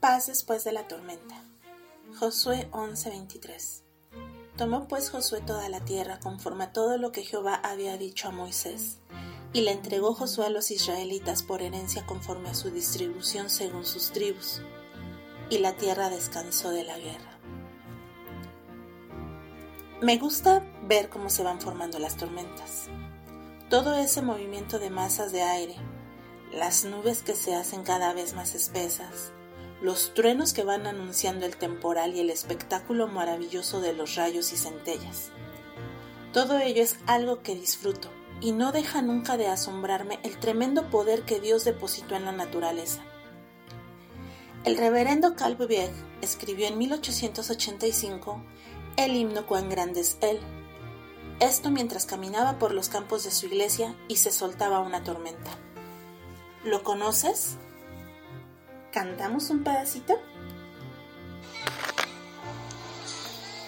Paz después de la tormenta. Josué 11:23. Tomó pues Josué toda la tierra conforme a todo lo que Jehová había dicho a Moisés, y le entregó Josué a los israelitas por herencia conforme a su distribución según sus tribus, y la tierra descansó de la guerra. Me gusta ver cómo se van formando las tormentas. Todo ese movimiento de masas de aire, las nubes que se hacen cada vez más espesas, los truenos que van anunciando el temporal y el espectáculo maravilloso de los rayos y centellas. Todo ello es algo que disfruto y no deja nunca de asombrarme el tremendo poder que Dios depositó en la naturaleza. El reverendo Calvebeg escribió en 1885 el himno Cuán grande es Él. Esto mientras caminaba por los campos de su iglesia y se soltaba una tormenta. ¿Lo conoces? ¿Cantamos un pedacito?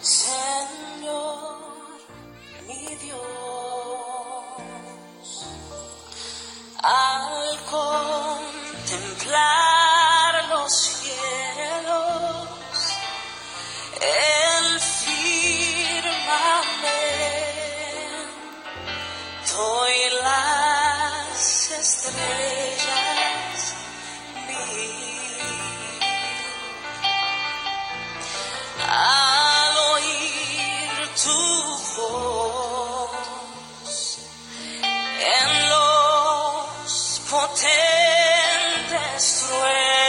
Señor, mi Dios, al contemplar los cielos, el firmamento y las estrellas, potentes truenos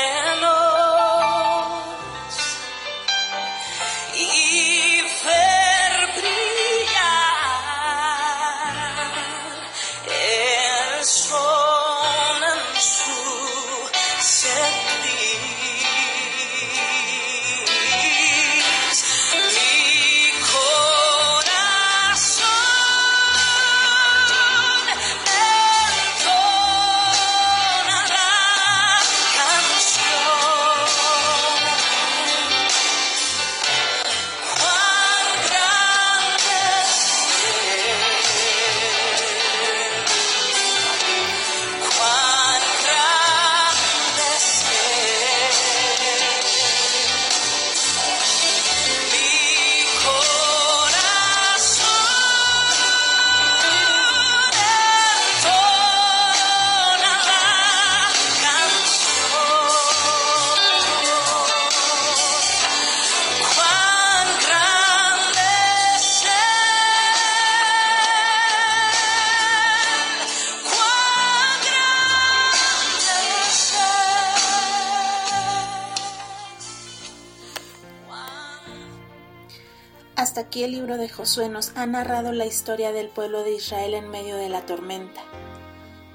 Hasta aquí el libro de Josué nos ha narrado la historia del pueblo de Israel en medio de la tormenta,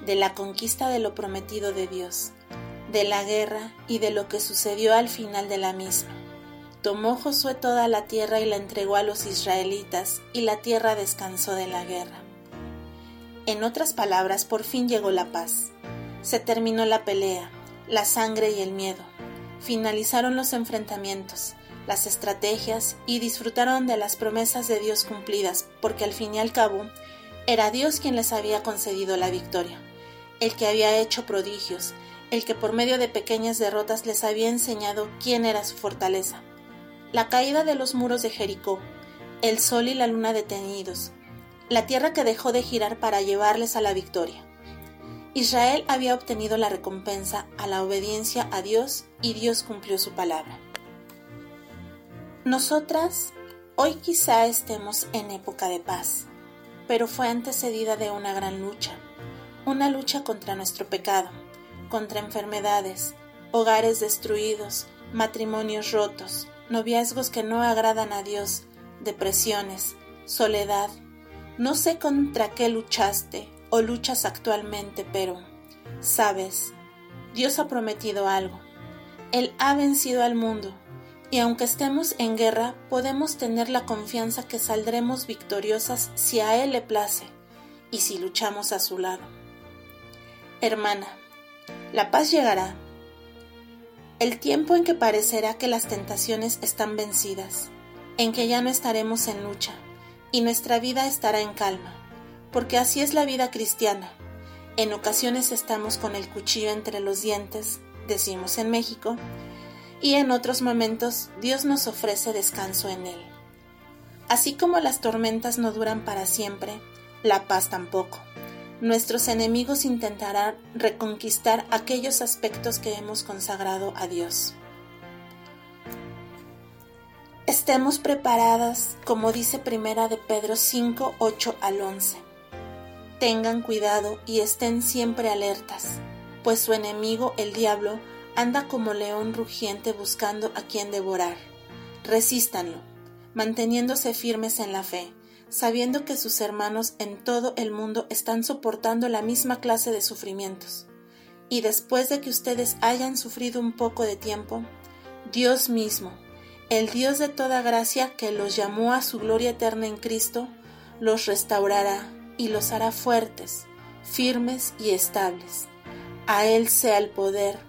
de la conquista de lo prometido de Dios, de la guerra y de lo que sucedió al final de la misma. Tomó Josué toda la tierra y la entregó a los israelitas, y la tierra descansó de la guerra. En otras palabras, por fin llegó la paz. Se terminó la pelea, la sangre y el miedo. Finalizaron los enfrentamientos, las estrategias y disfrutaron de las promesas de Dios cumplidas, porque al fin y al cabo era Dios quien les había concedido la victoria, el que había hecho prodigios, el que por medio de pequeñas derrotas les había enseñado quién era su fortaleza. La caída de los muros de Jericó, el sol y la luna detenidos, la tierra que dejó de girar para llevarles a la victoria. Israel había obtenido la recompensa a la obediencia a Dios y Dios cumplió su palabra. Nosotras hoy quizá estemos en época de paz, pero fue antecedida de una gran lucha, una lucha contra nuestro pecado, contra enfermedades, hogares destruidos, matrimonios rotos, noviazgos que no agradan a Dios, depresiones, soledad. No sé contra qué luchaste o luchas actualmente, pero, sabes, Dios ha prometido algo. Él ha vencido al mundo, y aunque estemos en guerra, podemos tener la confianza que saldremos victoriosas si a Él le place y si luchamos a su lado. Hermana, la paz llegará. El tiempo en que parecerá que las tentaciones están vencidas, en que ya no estaremos en lucha, y nuestra vida estará en calma, porque así es la vida cristiana. En ocasiones estamos con el cuchillo entre los dientes, decimos en México, y en otros momentos Dios nos ofrece descanso en Él. Así como las tormentas no duran para siempre, la paz tampoco. Nuestros enemigos intentarán reconquistar aquellos aspectos que hemos consagrado a Dios. Estemos preparadas, como dice Primera de Pedro 5, 8 al 11. Tengan cuidado y estén siempre alertas, pues su enemigo, el diablo, anda como león rugiente buscando a quien devorar. Resístanlo, manteniéndose firmes en la fe, sabiendo que sus hermanos en todo el mundo están soportando la misma clase de sufrimientos. Y después de que ustedes hayan sufrido un poco de tiempo, Dios mismo, el Dios de toda gracia que los llamó a su gloria eterna en Cristo, los restaurará y los hará fuertes, firmes y estables. A Él sea el poder